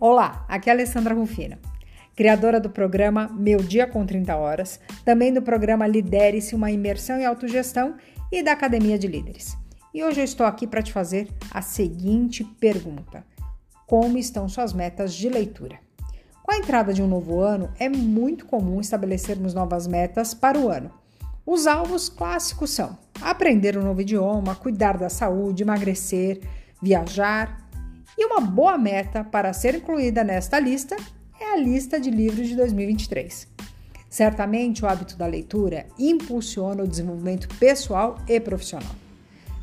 Olá, aqui é Alessandra Rufino, criadora do programa Meu Dia com 30 Horas, também do programa Lidere-se uma imersão em autogestão e da Academia de Líderes. E hoje eu estou aqui para te fazer a seguinte pergunta: Como estão suas metas de leitura? Com a entrada de um novo ano, é muito comum estabelecermos novas metas para o ano. Os alvos clássicos são aprender um novo idioma, cuidar da saúde, emagrecer, viajar, e uma boa meta para ser incluída nesta lista é a lista de livros de 2023. Certamente o hábito da leitura impulsiona o desenvolvimento pessoal e profissional,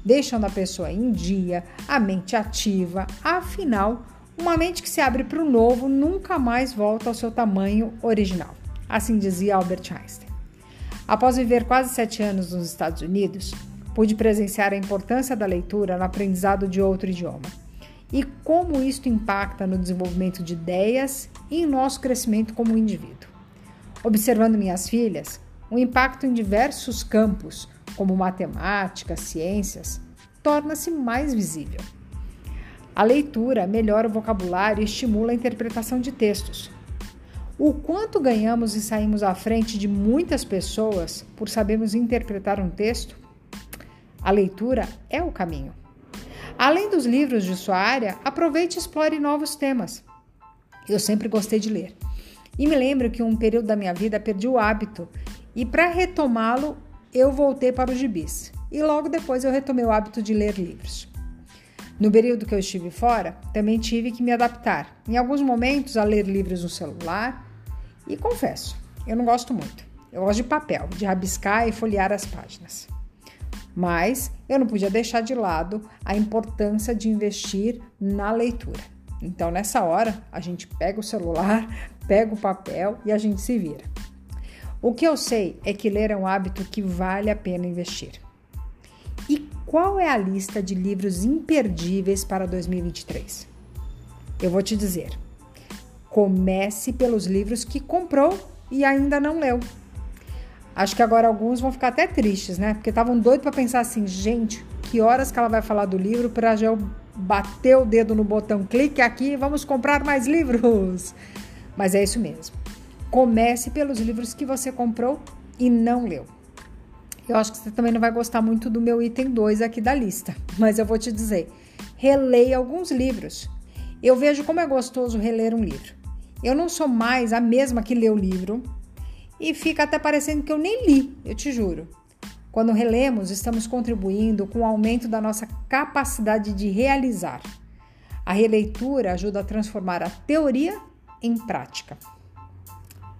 deixando a pessoa em dia, a mente ativa, afinal, uma mente que se abre para o novo nunca mais volta ao seu tamanho original. Assim dizia Albert Einstein. Após viver quase sete anos nos Estados Unidos, pude presenciar a importância da leitura no aprendizado de outro idioma e como isto impacta no desenvolvimento de ideias e em nosso crescimento como indivíduo. Observando minhas filhas, o impacto em diversos campos, como matemática, ciências, torna-se mais visível. A leitura melhora o vocabulário e estimula a interpretação de textos. O quanto ganhamos e saímos à frente de muitas pessoas por sabermos interpretar um texto? A leitura é o caminho. Além dos livros de sua área, aproveite e explore novos temas. Eu sempre gostei de ler. E me lembro que um período da minha vida perdi o hábito e para retomá-lo eu voltei para os gibis. E logo depois eu retomei o hábito de ler livros. No período que eu estive fora, também tive que me adaptar, em alguns momentos, a ler livros no celular. E confesso, eu não gosto muito. Eu gosto de papel, de rabiscar e folhear as páginas. Mas eu não podia deixar de lado a importância de investir na leitura. Então, nessa hora, a gente pega o celular, pega o papel e a gente se vira. O que eu sei é que ler é um hábito que vale a pena investir. E qual é a lista de livros imperdíveis para 2023? Eu vou te dizer. Comece pelos livros que comprou e ainda não leu. Acho que agora alguns vão ficar até tristes, né? Porque estavam doidos para pensar assim, gente, que horas que ela vai falar do livro para já bater o dedo no botão clique aqui vamos comprar mais livros. Mas é isso mesmo. Comece pelos livros que você comprou e não leu. Eu acho que você também não vai gostar muito do meu item 2 aqui da lista, mas eu vou te dizer: releia alguns livros. Eu vejo como é gostoso reler um livro. Eu não sou mais a mesma que lê o livro, e fica até parecendo que eu nem li, eu te juro. Quando relemos, estamos contribuindo com o aumento da nossa capacidade de realizar. A releitura ajuda a transformar a teoria em prática.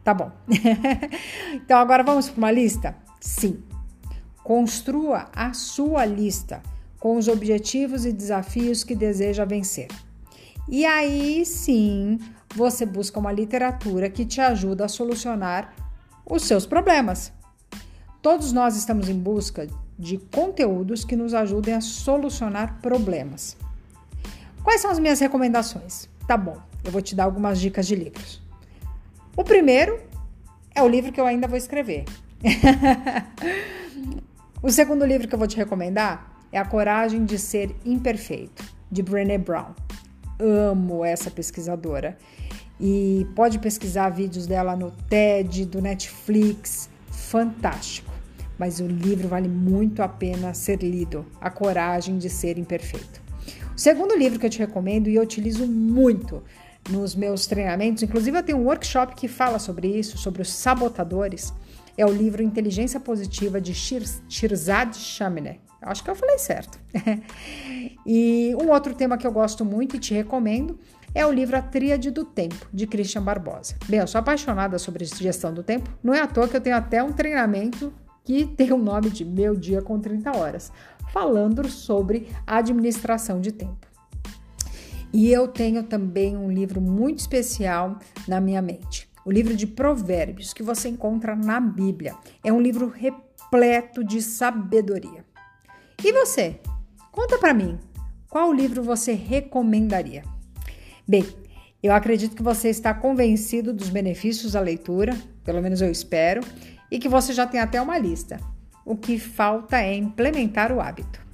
Tá bom. então agora vamos para uma lista? Sim. Construa a sua lista com os objetivos e desafios que deseja vencer. E aí sim, você busca uma literatura que te ajuda a solucionar os seus problemas. Todos nós estamos em busca de conteúdos que nos ajudem a solucionar problemas. Quais são as minhas recomendações? Tá bom, eu vou te dar algumas dicas de livros. O primeiro é o livro que eu ainda vou escrever. o segundo livro que eu vou te recomendar é A Coragem de Ser Imperfeito, de Brené Brown. Amo essa pesquisadora e pode pesquisar vídeos dela no TED, do Netflix, fantástico. Mas o livro vale muito a pena ser lido, A Coragem de Ser Imperfeito. O segundo livro que eu te recomendo e eu utilizo muito nos meus treinamentos, inclusive eu tenho um workshop que fala sobre isso, sobre os sabotadores, é o livro Inteligência Positiva de Shirzad Shamine. Acho que eu falei certo. e um outro tema que eu gosto muito e te recomendo é o livro A Tríade do Tempo, de Christian Barbosa. Bem, eu sou apaixonada sobre gestão do tempo, não é à toa que eu tenho até um treinamento que tem o nome de Meu Dia com 30 Horas, falando sobre administração de tempo. E eu tenho também um livro muito especial na minha mente, o livro de Provérbios, que você encontra na Bíblia. É um livro repleto de sabedoria. E você? Conta para mim, qual livro você recomendaria? Bem, eu acredito que você está convencido dos benefícios da leitura, pelo menos eu espero, e que você já tem até uma lista. O que falta é implementar o hábito.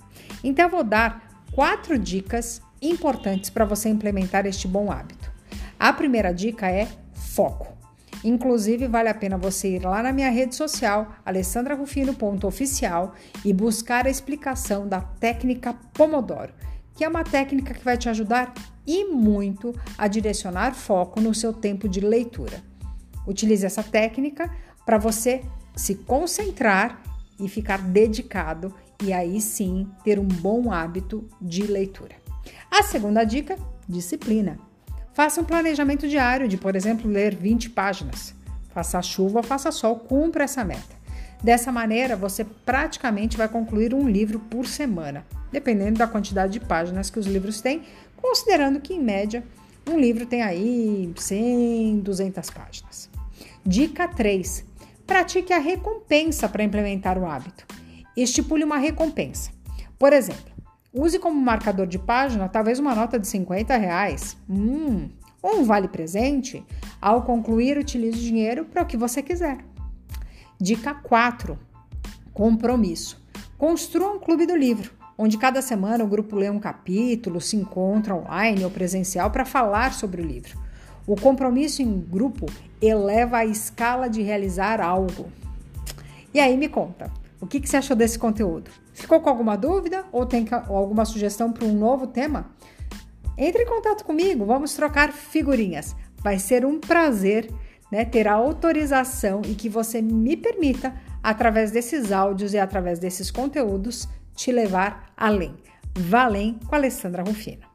Então, eu vou dar quatro dicas importantes para você implementar este bom hábito. A primeira dica é foco. Inclusive, vale a pena você ir lá na minha rede social, alessandrarufino.oficial, e buscar a explicação da técnica Pomodoro, que é uma técnica que vai te ajudar e muito a direcionar foco no seu tempo de leitura. Utilize essa técnica para você se concentrar e ficar dedicado e aí sim ter um bom hábito de leitura. A segunda dica: disciplina. Faça um planejamento diário de, por exemplo, ler 20 páginas. Faça chuva faça sol, cumpra essa meta. Dessa maneira, você praticamente vai concluir um livro por semana, dependendo da quantidade de páginas que os livros têm, considerando que, em média, um livro tem aí 100, 200 páginas. Dica 3. Pratique a recompensa para implementar o hábito. Estipule uma recompensa. Por exemplo, Use como marcador de página talvez uma nota de 50 reais, hum, ou um vale presente. Ao concluir, utilize o dinheiro para o que você quiser. Dica 4: Compromisso. Construa um clube do livro, onde cada semana o grupo lê um capítulo, se encontra online ou presencial para falar sobre o livro. O compromisso em grupo eleva a escala de realizar algo. E aí me conta, o que, que você achou desse conteúdo? Ficou com alguma dúvida ou tem alguma sugestão para um novo tema? Entre em contato comigo, vamos trocar figurinhas. Vai ser um prazer né, ter a autorização e que você me permita, através desses áudios e através desses conteúdos, te levar além. Valem com Alessandra Rufino.